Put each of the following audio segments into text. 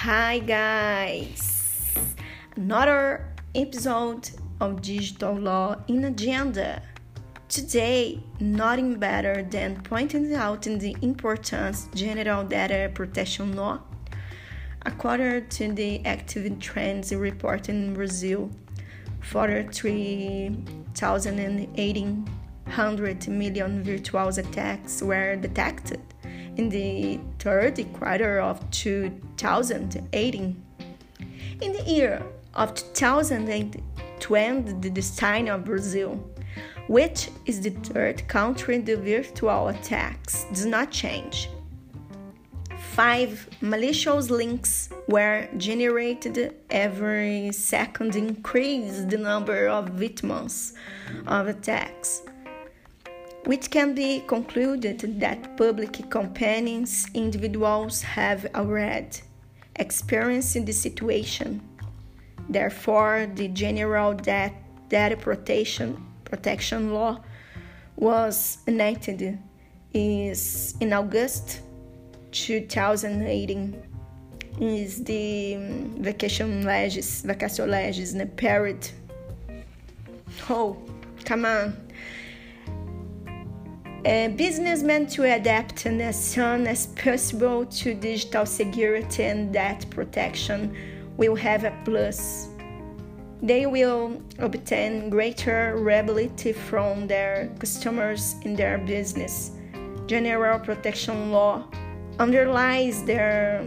Hi, guys! Another episode of Digital Law in Agenda. Today, nothing better than pointing out the importance General Data Protection Law. According to the Active Trends report in Brazil, 43,018 million virtual attacks were detected in the third quarter of 2018. In the year of 2020, the destiny of Brazil, which is the third country in the virtual attacks, does not change. Five malicious links were generated every second, increase the number of victims of attacks which can be concluded that public companies individuals have already experienced the situation. Therefore, the General Data Protection, Protection Law was enacted is in August 2018 is the um, vacatio legis, vacatio legis, the period. Oh, come on businessmen to adapt as soon as possible to digital security and data protection will have a plus. They will obtain greater reliability from their customers in their business. General protection law underlies their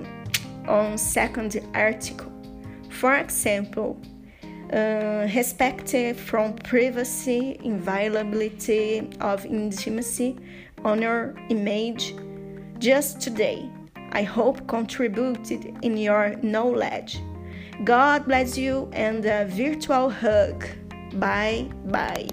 own second article. For example, uh, respect from privacy, inviolability of intimacy, honor, image. Just today, I hope contributed in your knowledge. God bless you and a virtual hug. Bye bye.